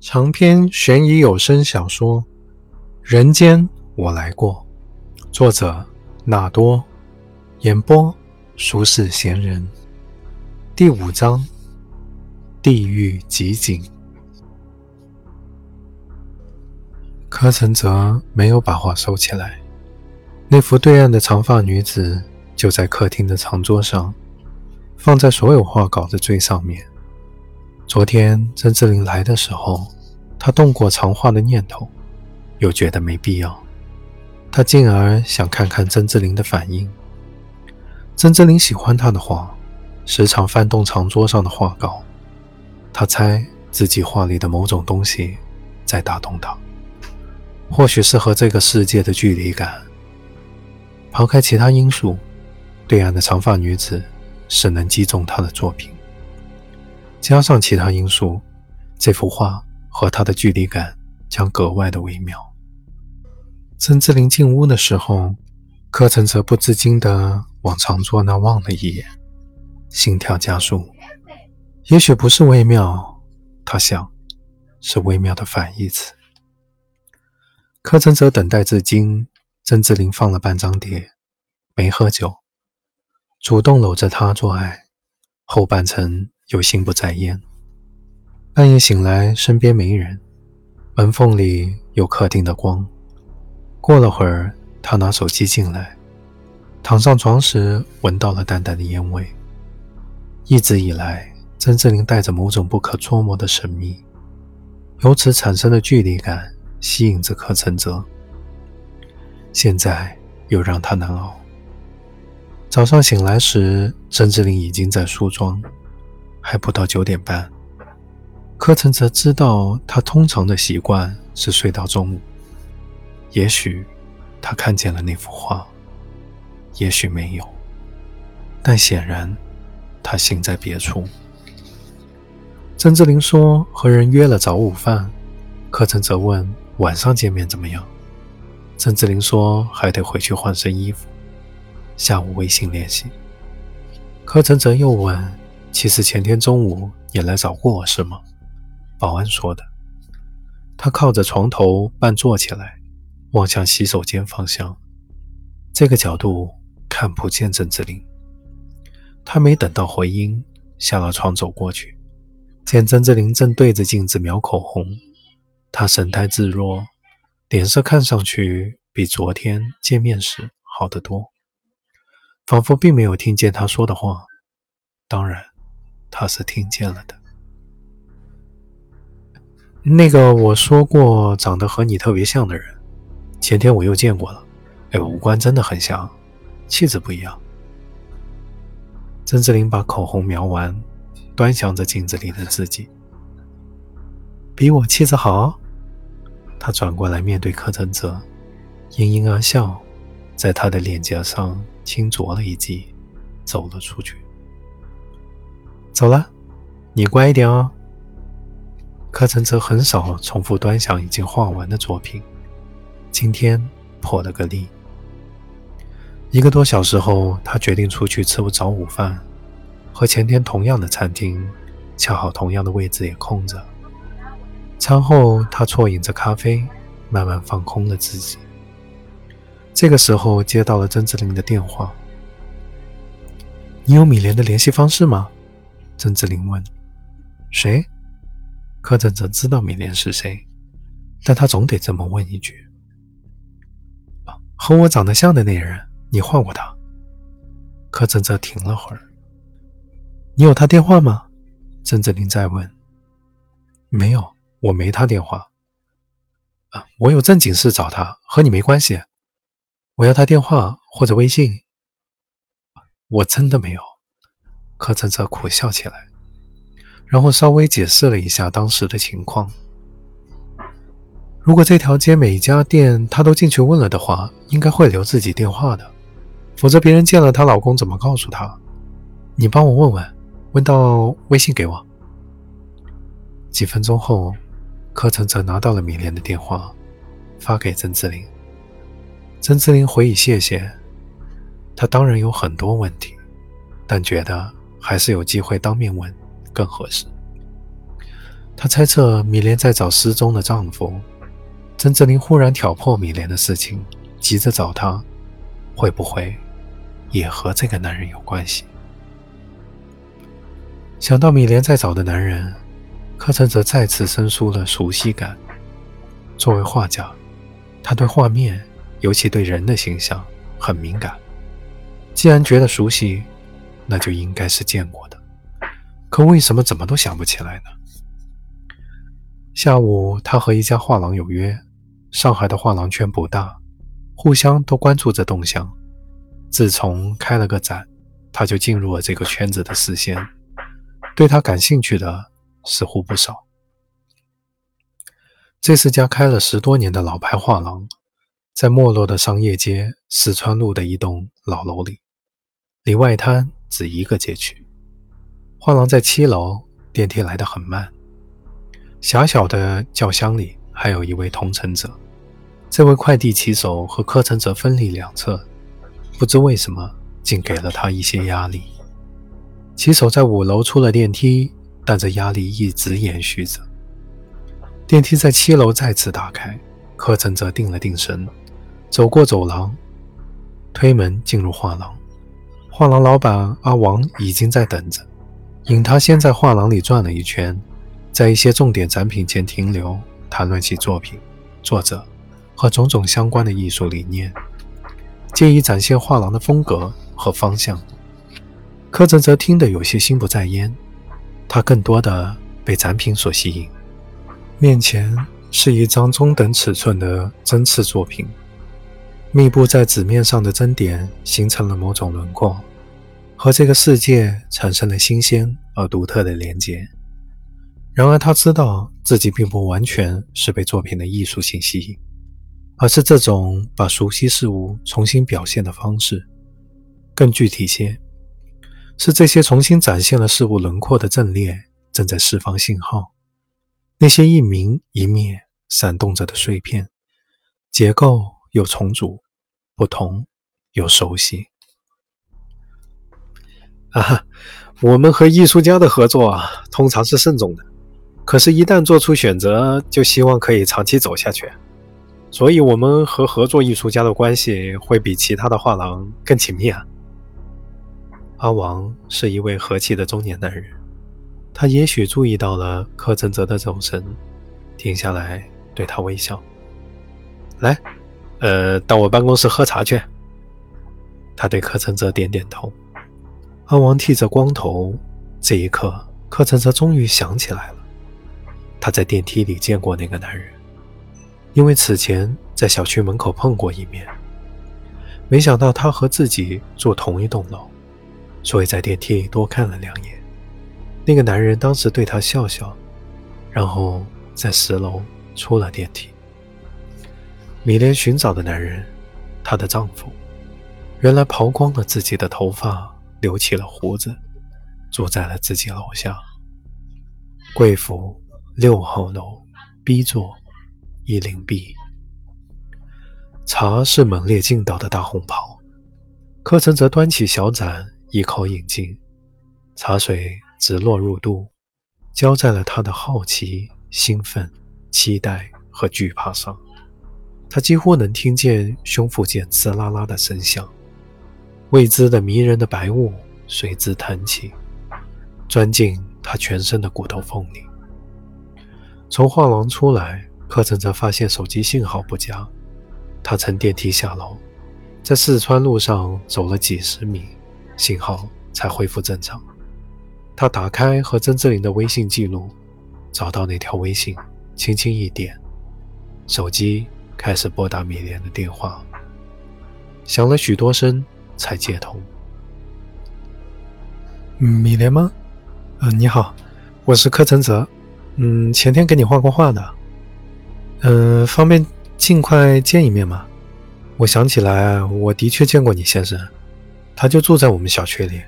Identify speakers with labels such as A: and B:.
A: 长篇悬疑有声小说《人间我来过》，作者纳多，演播俗世闲人，第五章：地狱集锦。柯承泽没有把画收起来，那幅对岸的长发女子就在客厅的长桌上，放在所有画稿的最上面。昨天曾志林来的时候，他动过长画的念头，又觉得没必要。他进而想看看曾志林的反应。曾志林喜欢他的画，时常翻动长桌上的画稿。他猜自己画里的某种东西在打动他，或许是和这个世界的距离感。抛开其他因素，对岸的长发女子是能击中他的作品。加上其他因素，这幅画和他的距离感将格外的微妙。曾志林进屋的时候，柯承泽不自禁地往长桌那望了一眼，心跳加速。也许不是微妙，他想，是微妙的反义词。柯承泽等待至今，曾志林放了半张碟，没喝酒，主动搂着她做爱，后半程。又心不在焉。半夜醒来，身边没人，门缝里有客厅的光。过了会儿，他拿手机进来，躺上床时闻到了淡淡的烟味。一直以来，曾志林带着某种不可捉摸的神秘，由此产生的距离感吸引着柯承泽，现在又让他难熬。早上醒来时，曾志林已经在梳妆。还不到九点半，柯承泽知道他通常的习惯是睡到中午。也许他看见了那幅画，也许没有，但显然他心在别处。曾志林说和人约了早午饭，柯承泽问晚上见面怎么样。曾志林说还得回去换身衣服，下午微信联系。柯承泽又问。其实前天中午你来找过我是吗？保安说的。他靠着床头半坐起来，望向洗手间方向。这个角度看不见曾志林。他没等到回音，下了床走过去，见曾志林正对着镜子描口红。他神态自若，脸色看上去比昨天见面时好得多，仿佛并没有听见他说的话。当然。他是听见了的。那个我说过长得和你特别像的人，前天我又见过了。哎，五官真的很像，气质不一样。曾志林把口红描完，端详着镜子里的自己，比我气质好。他转过来面对柯震泽，盈盈而笑，在他的脸颊上轻啄了一记，走了出去。走了，你乖一点哦。柯承泽很少重复端详已经画完的作品，今天破了个例。一个多小时后，他决定出去吃早午饭，和前天同样的餐厅，恰好同样的位置也空着。餐后，他啜饮着咖啡，慢慢放空了自己。这个时候，接到了曾志林的电话：“你有米莲的联系方式吗？”曾志林问：“谁？”柯震泽知道米莲是谁，但他总得这么问一句：“和我长得像的那人，你换过他？”柯震泽停了会儿：“你有他电话吗？”曾志林再问：“没有，我没他电话。”“啊，我有正经事找他，和你没关系。我要他电话或者微信。”“我真的没有。”柯震泽苦笑起来，然后稍微解释了一下当时的情况。如果这条街每一家店她都进去问了的话，应该会留自己电话的，否则别人见了她老公怎么告诉她？你帮我问问，问到微信给我。几分钟后，柯承泽拿到了米莲的电话，发给曾志林。曾志林回以谢谢。他当然有很多问题，但觉得。还是有机会当面问更合适。他猜测米莲在找失踪的丈夫。曾志林忽然挑破米莲的事情，急着找他，会不会也和这个男人有关系？想到米莲在找的男人，柯晨则再次生出了熟悉感。作为画家，他对画面，尤其对人的形象很敏感。既然觉得熟悉，那就应该是见过的。可为什么怎么都想不起来呢？下午，他和一家画廊有约。上海的画廊圈不大，互相都关注着动向。自从开了个展，他就进入了这个圈子的视线。对他感兴趣的似乎不少。这是家开了十多年的老牌画廊，在没落的商业街四川路的一栋老楼里，离外滩只一个街区。画廊在七楼，电梯来得很慢。狭小的轿厢里。还有一位同乘者，这位快递骑手和柯承泽分立两侧，不知为什么竟给了他一些压力。骑手在五楼出了电梯，但这压力一直延续着。电梯在七楼再次打开，柯承泽定了定神，走过走廊，推门进入画廊。画廊老板阿王已经在等着，引他先在画廊里转了一圈，在一些重点展品前停留。谈论起作品、作者和种种相关的艺术理念，借以展现画廊的风格和方向。柯泽则听得有些心不在焉，他更多的被展品所吸引。面前是一张中等尺寸的针刺作品，密布在纸面上的针点形成了某种轮廓，和这个世界产生了新鲜而独特的连接。然而，他知道自己并不完全是被作品的艺术性吸引，而是这种把熟悉事物重新表现的方式。更具体些，是这些重新展现了事物轮廓的阵列正在释放信号。那些一明一灭、闪动着的碎片，结构又重组，不同又熟悉。啊，我们和艺术家的合作啊，通常是慎重的。可是，一旦做出选择，就希望可以长期走下去。所以，我们和合作艺术家的关系会比其他的画廊更紧密啊。阿王是一位和气的中年男人，他也许注意到了柯震泽的走神，停下来对他微笑：“来，呃，到我办公室喝茶去。”他对柯震泽点点头。阿王剃着光头，这一刻，柯震泽终于想起来了。他在电梯里见过那个男人，因为此前在小区门口碰过一面。没想到他和自己住同一栋楼，所以在电梯里多看了两眼。那个男人当时对他笑笑，然后在十楼出了电梯。米莲寻找的男人，她的丈夫，原来刨光了自己的头发，留起了胡子，住在了自己楼下。贵府。六号楼 B 座一零 B，茶是猛烈劲道的大红袍。柯晨则端起小盏，一口饮尽，茶水直落入肚，浇在了他的好奇、兴奋、期待和惧怕上。他几乎能听见胸腹间刺啦啦的声响，未知的迷人的白雾随之弹起，钻进他全身的骨头缝里。从画廊出来，柯晨则发现手机信号不佳。他乘电梯下楼，在四川路上走了几十米，信号才恢复正常。他打开和曾志林的微信记录，找到那条微信，轻轻一点，手机开始拨打米莲的电话，响了许多声才接通。米莲吗？呃，你好，我是柯承泽。嗯，前天给你画过画的，嗯，方便尽快见一面吗？我想起来，我的确见过你先生，他就住在我们小区里。